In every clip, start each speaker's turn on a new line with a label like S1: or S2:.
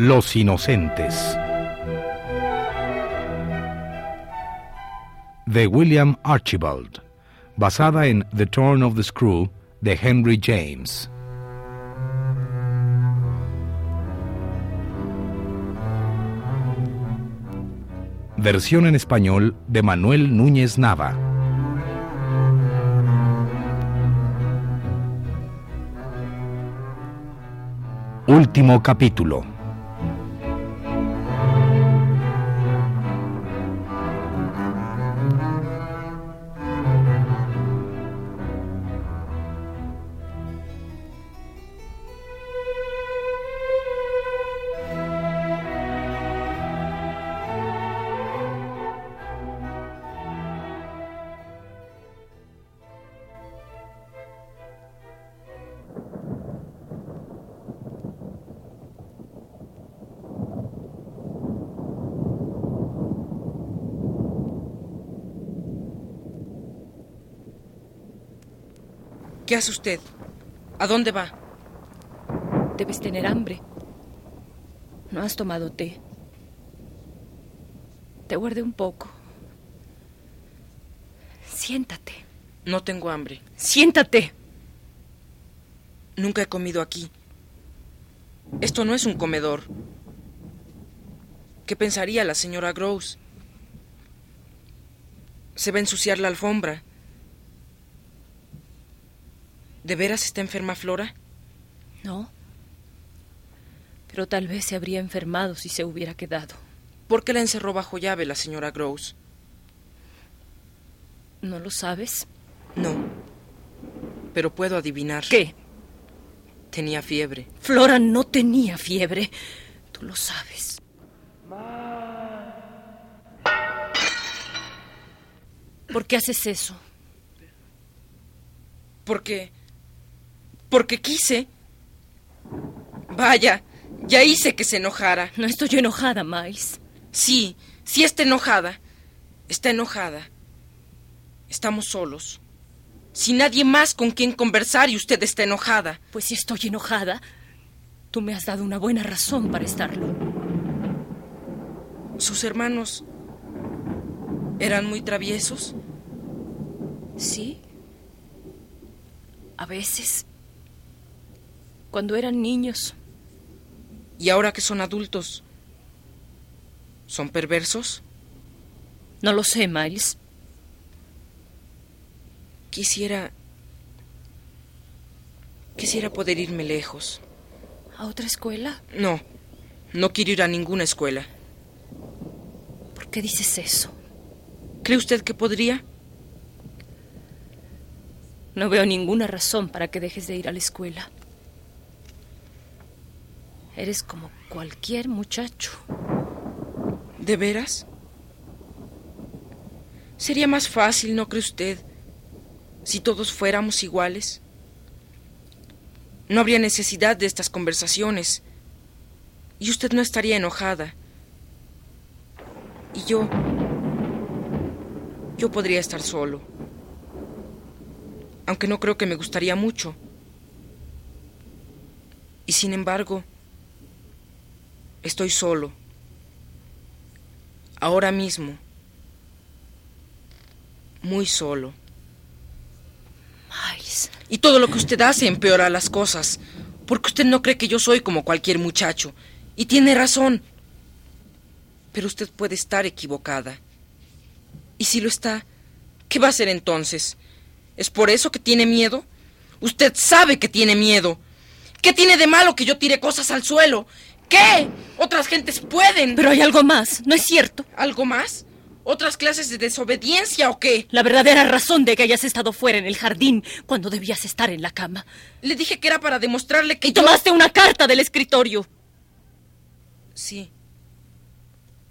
S1: Los Inocentes. De William Archibald, basada en The Turn of the Screw de Henry James. Versión en español de Manuel Núñez Nava. Último capítulo.
S2: ¿Qué hace usted? ¿A dónde va?
S3: Debes tener hambre. No has tomado té. Te guardé un poco. Siéntate.
S2: No tengo hambre.
S3: Siéntate.
S2: Nunca he comido aquí. Esto no es un comedor. ¿Qué pensaría la señora Gross? Se va a ensuciar la alfombra. ¿De veras está enferma Flora?
S3: No. Pero tal vez se habría enfermado si se hubiera quedado.
S2: ¿Por qué la encerró bajo llave la señora Gross?
S3: ¿No lo sabes?
S2: No. Pero puedo adivinar.
S3: ¿Qué?
S2: Tenía fiebre.
S3: Flora no tenía fiebre. Tú lo sabes. ¿Por qué haces eso?
S2: Porque... Porque quise. Vaya, ya hice que se enojara.
S3: No estoy enojada, Miles.
S2: Sí, sí está enojada. Está enojada. Estamos solos. Sin nadie más con quien conversar y usted está enojada.
S3: Pues si estoy enojada, tú me has dado una buena razón para estarlo.
S2: ¿Sus hermanos eran muy traviesos?
S3: Sí. A veces. Cuando eran niños.
S2: ¿Y ahora que son adultos? ¿Son perversos?
S3: No lo sé, Miles.
S2: Quisiera... Quisiera poder irme lejos.
S3: ¿A otra escuela?
S2: No, no quiero ir a ninguna escuela.
S3: ¿Por qué dices eso?
S2: ¿Cree usted que podría?
S3: No veo ninguna razón para que dejes de ir a la escuela. Eres como cualquier muchacho.
S2: ¿De veras? Sería más fácil, ¿no cree usted? Si todos fuéramos iguales. No habría necesidad de estas conversaciones. Y usted no estaría enojada. Y yo... Yo podría estar solo. Aunque no creo que me gustaría mucho. Y sin embargo, estoy solo. Ahora mismo. Muy solo.
S3: Miles.
S2: Y todo lo que usted hace empeora las cosas, porque usted no cree que yo soy como cualquier muchacho. Y tiene razón. Pero usted puede estar equivocada. Y si lo está, ¿qué va a hacer entonces? ¿Es por eso que tiene miedo? Usted sabe que tiene miedo. ¿Qué tiene de malo que yo tire cosas al suelo? ¿Qué? Otras gentes pueden.
S3: Pero hay algo más, ¿no es cierto?
S2: ¿Algo más? ¿Otras clases de desobediencia o qué?
S3: La verdadera razón de que hayas estado fuera en el jardín cuando debías estar en la cama.
S2: Le dije que era para demostrarle que
S3: Y
S2: yo-
S3: tomaste una carta del escritorio.
S2: Sí.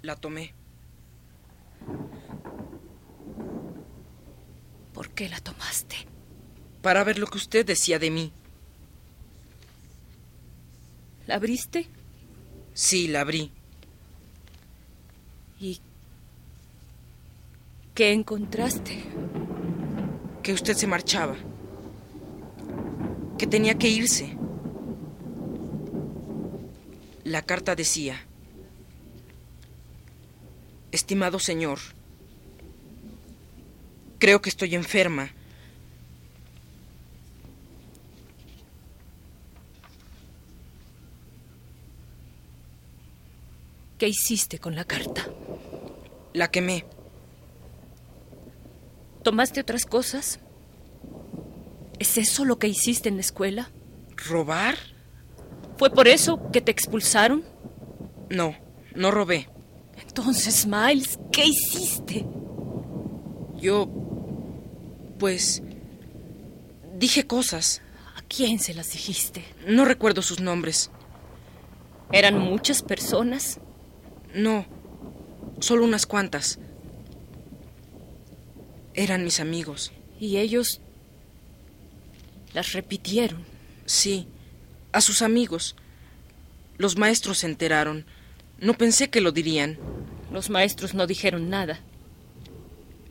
S2: La tomé.
S3: ¿Por qué la tomaste?
S2: Para ver lo que usted decía de mí.
S3: ¿La abriste?
S2: Sí, la abrí.
S3: ¿Y qué encontraste?
S2: Que usted se marchaba. Que tenía que irse. La carta decía, Estimado señor, creo que estoy enferma.
S3: ¿Qué hiciste con la carta?
S2: La quemé.
S3: ¿Tomaste otras cosas? ¿Es eso lo que hiciste en la escuela?
S2: ¿Robar?
S3: ¿Fue por eso que te expulsaron?
S2: No, no robé.
S3: Entonces, Miles, ¿qué hiciste?
S2: Yo... pues... dije cosas.
S3: ¿A quién se las dijiste?
S2: No recuerdo sus nombres.
S3: ¿Eran muchas personas?
S2: No, solo unas cuantas. Eran mis amigos.
S3: ¿Y ellos las repitieron?
S2: Sí, a sus amigos. Los maestros se enteraron. No pensé que lo dirían.
S3: Los maestros no dijeron nada.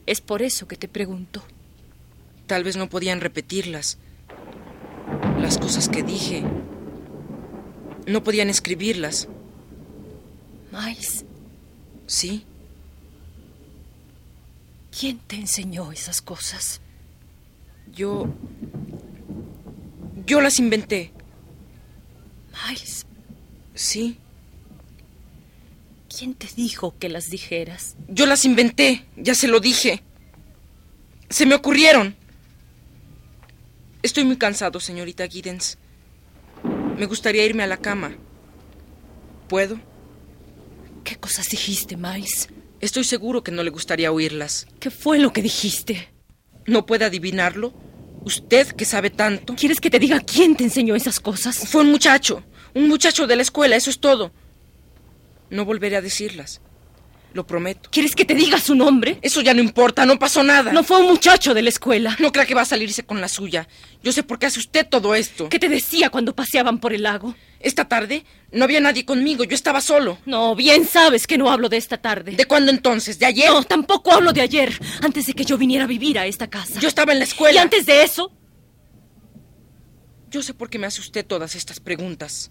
S3: Es por eso que te pregunto.
S2: Tal vez no podían repetirlas. Las cosas que dije. No podían escribirlas.
S3: Miles,
S2: ¿Sí?
S3: ¿quién te enseñó esas cosas?
S2: Yo... Yo las inventé.
S3: Miles,
S2: ¿Sí?
S3: ¿quién te dijo que las dijeras?
S2: Yo las inventé, ya se lo dije. Se me ocurrieron. Estoy muy cansado, señorita Giddens. Me gustaría irme a la cama. ¿Puedo?
S3: ¿Qué cosas dijiste, Miles?
S2: Estoy seguro que no le gustaría oírlas.
S3: ¿Qué fue lo que dijiste?
S2: ¿No puede adivinarlo? ¿Usted que sabe tanto?
S3: ¿Quieres que te diga quién te enseñó esas cosas?
S2: Fue un muchacho, un muchacho de la escuela, eso es todo. No volveré a decirlas. Lo prometo.
S3: ¿Quieres que te diga su nombre?
S2: Eso ya no importa, no pasó nada.
S3: No fue un muchacho de la escuela.
S2: No crea que va a salirse con la suya. Yo sé por qué hace usted todo esto.
S3: ¿Qué te decía cuando paseaban por el lago?
S2: Esta tarde no había nadie conmigo, yo estaba solo.
S3: No, bien sabes que no hablo de esta tarde.
S2: ¿De cuándo entonces? ¿De ayer?
S3: No, tampoco hablo de ayer, antes de que yo viniera a vivir a esta casa.
S2: Yo estaba en la
S3: Y
S2: escuela.
S3: antes de eso,
S2: Yo sé por qué me hace usted todas estas preguntas.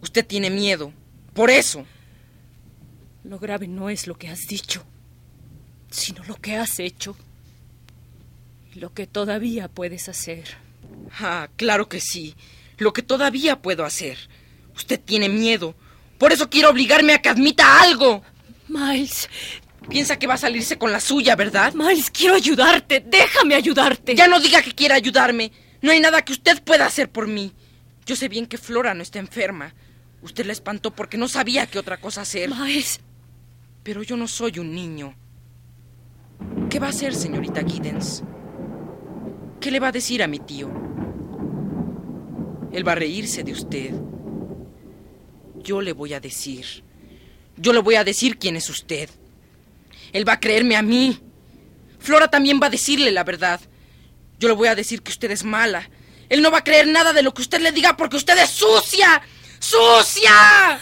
S2: Usted tiene miedo. Por eso.
S3: Lo grave no es lo que has dicho, sino lo que has hecho y lo que todavía puedes hacer.
S2: Ah, claro que sí. Lo que todavía puedo hacer. Usted tiene miedo. Por eso quiere obligarme a que admita algo.
S3: Miles,
S2: Piensa que va a salirse con la suya, ¿verdad?
S3: Miles, quiero ayudarte. Déjame ayudarte.
S2: Ya no diga que quiere ayudarme. No hay nada que usted pueda hacer por mí. Yo sé bien que Flora no está enferma. Usted la espantó porque no sabía qué otra cosa hacer.
S3: Miles,
S2: Pero yo no soy un niño. ¿Qué va a hacer, señorita Giddens? ¿Qué le va a decir a mi tío? Él va a reírse de usted. Yo le voy a decir. Yo le voy a decir quién es usted. Él va a creerme a mí. Flora también va a decirle la verdad. Yo le voy a decir que usted es mala. Él no va a creer nada de lo que usted le diga porque usted es sucia. ¡Sucia!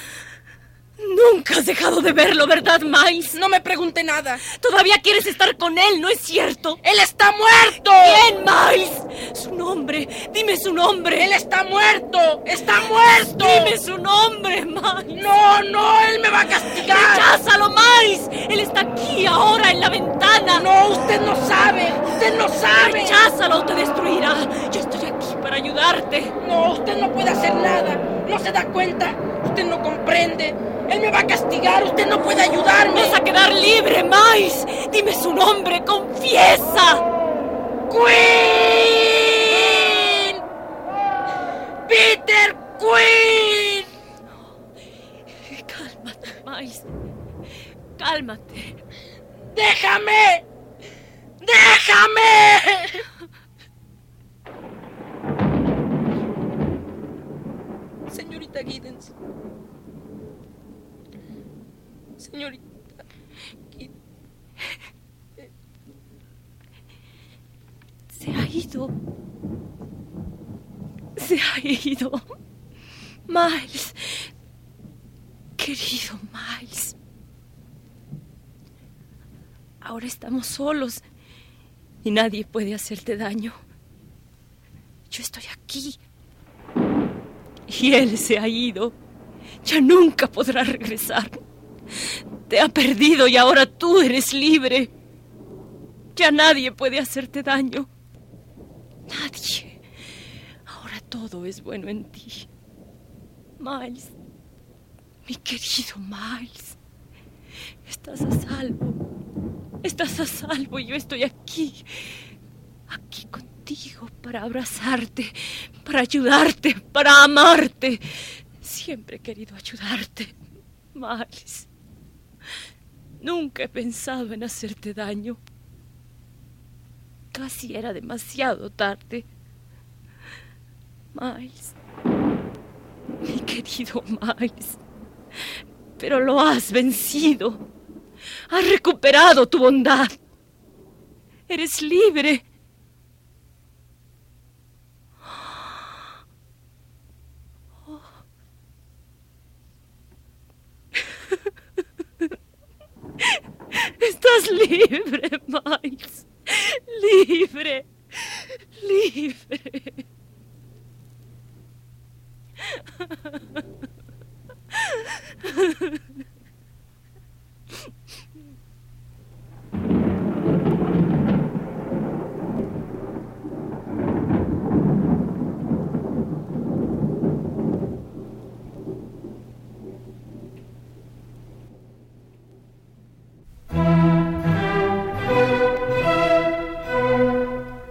S3: Nunca has dejado de verlo, ¿verdad, Miles?
S2: No me pregunte nada.
S3: Todavía quieres estar con él, ¿no es cierto?
S2: ¡Él está muerto!
S3: ¿Quién, Miles? Su nombre. Dime su nombre.
S2: ¡Él está muerto! ¡Está muerto!
S3: Dime su nombre, Miles.
S2: ¡No, no! ¡Él me va a castigar!
S3: ¡Recházalo, Miles! Él está aquí, ahora, en la ventana.
S2: ¡No! ¡Usted no sabe! ¡Usted no sabe!
S3: ¡Recházalo o te destruirá! Yo estoy aquí para ayudarte.
S2: ¡No! ¡Usted no puede hacer nada! ¿No se da cuenta? ¡Usted no comprende! ¡Él me va a castigar! ¡Usted no puede ayudarme!
S3: ¡Vas a quedar libre, Miles! Dime su nombre, confiesa.
S2: ¡Queen! ¡Peter Queen!
S3: Cálmate, Miles. Cálmate.
S2: ¡Déjame! ¡Déjame! Señorita Giddens. Señorita.
S3: Se ha ido. Se ha ido. Miles. Querido Miles. Ahora estamos solos y nadie puede hacerte daño. Yo estoy aquí. Y él se ha ido. Ya nunca podrá regresar. Te ha perdido y ahora tú eres libre. Ya nadie puede hacerte daño. Nadie. Ahora todo es bueno en ti. Miles, mi querido Miles, estás a salvo. Estás a salvo y yo estoy aquí. Aquí contigo para abrazarte, para ayudarte, para amarte. Siempre he querido ayudarte, Miles. Nunca he pensado en hacerte daño. Casi era demasiado tarde. Miles. Mi querido Miles. Pero lo has vencido. Has recuperado tu bondad. Eres libre. Estás libre, Miles.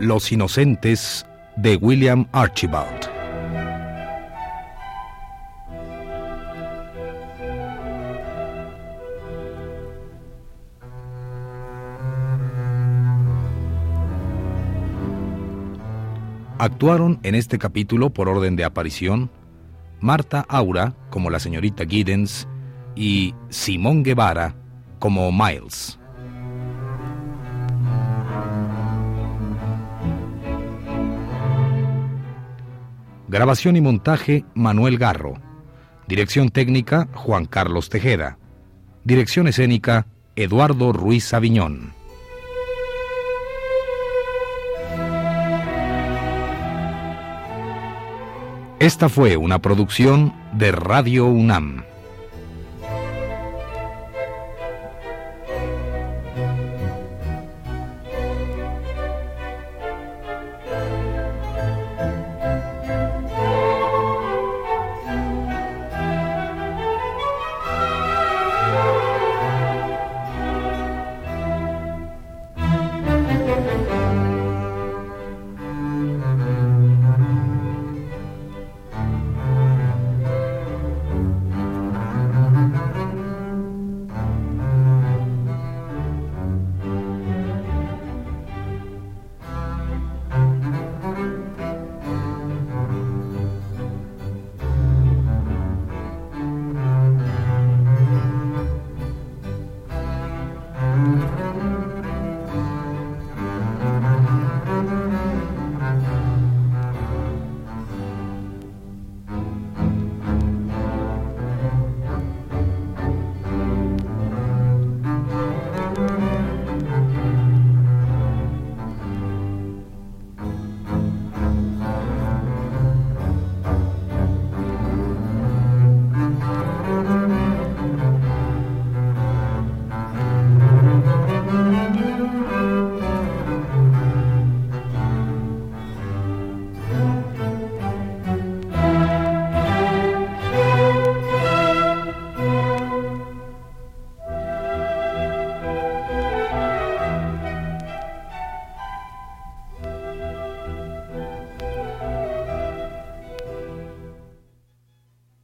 S1: Los Inocentes de William Archibald. Actuaron en este capítulo por orden de aparición Marta Aura como la señorita Giddens y Simón Guevara como Miles. Grabación y montaje Manuel Garro. Dirección técnica Juan Carlos Tejeda. Dirección escénica Eduardo Ruiz Aviñón. Esta fue una producción de Radio UNAM.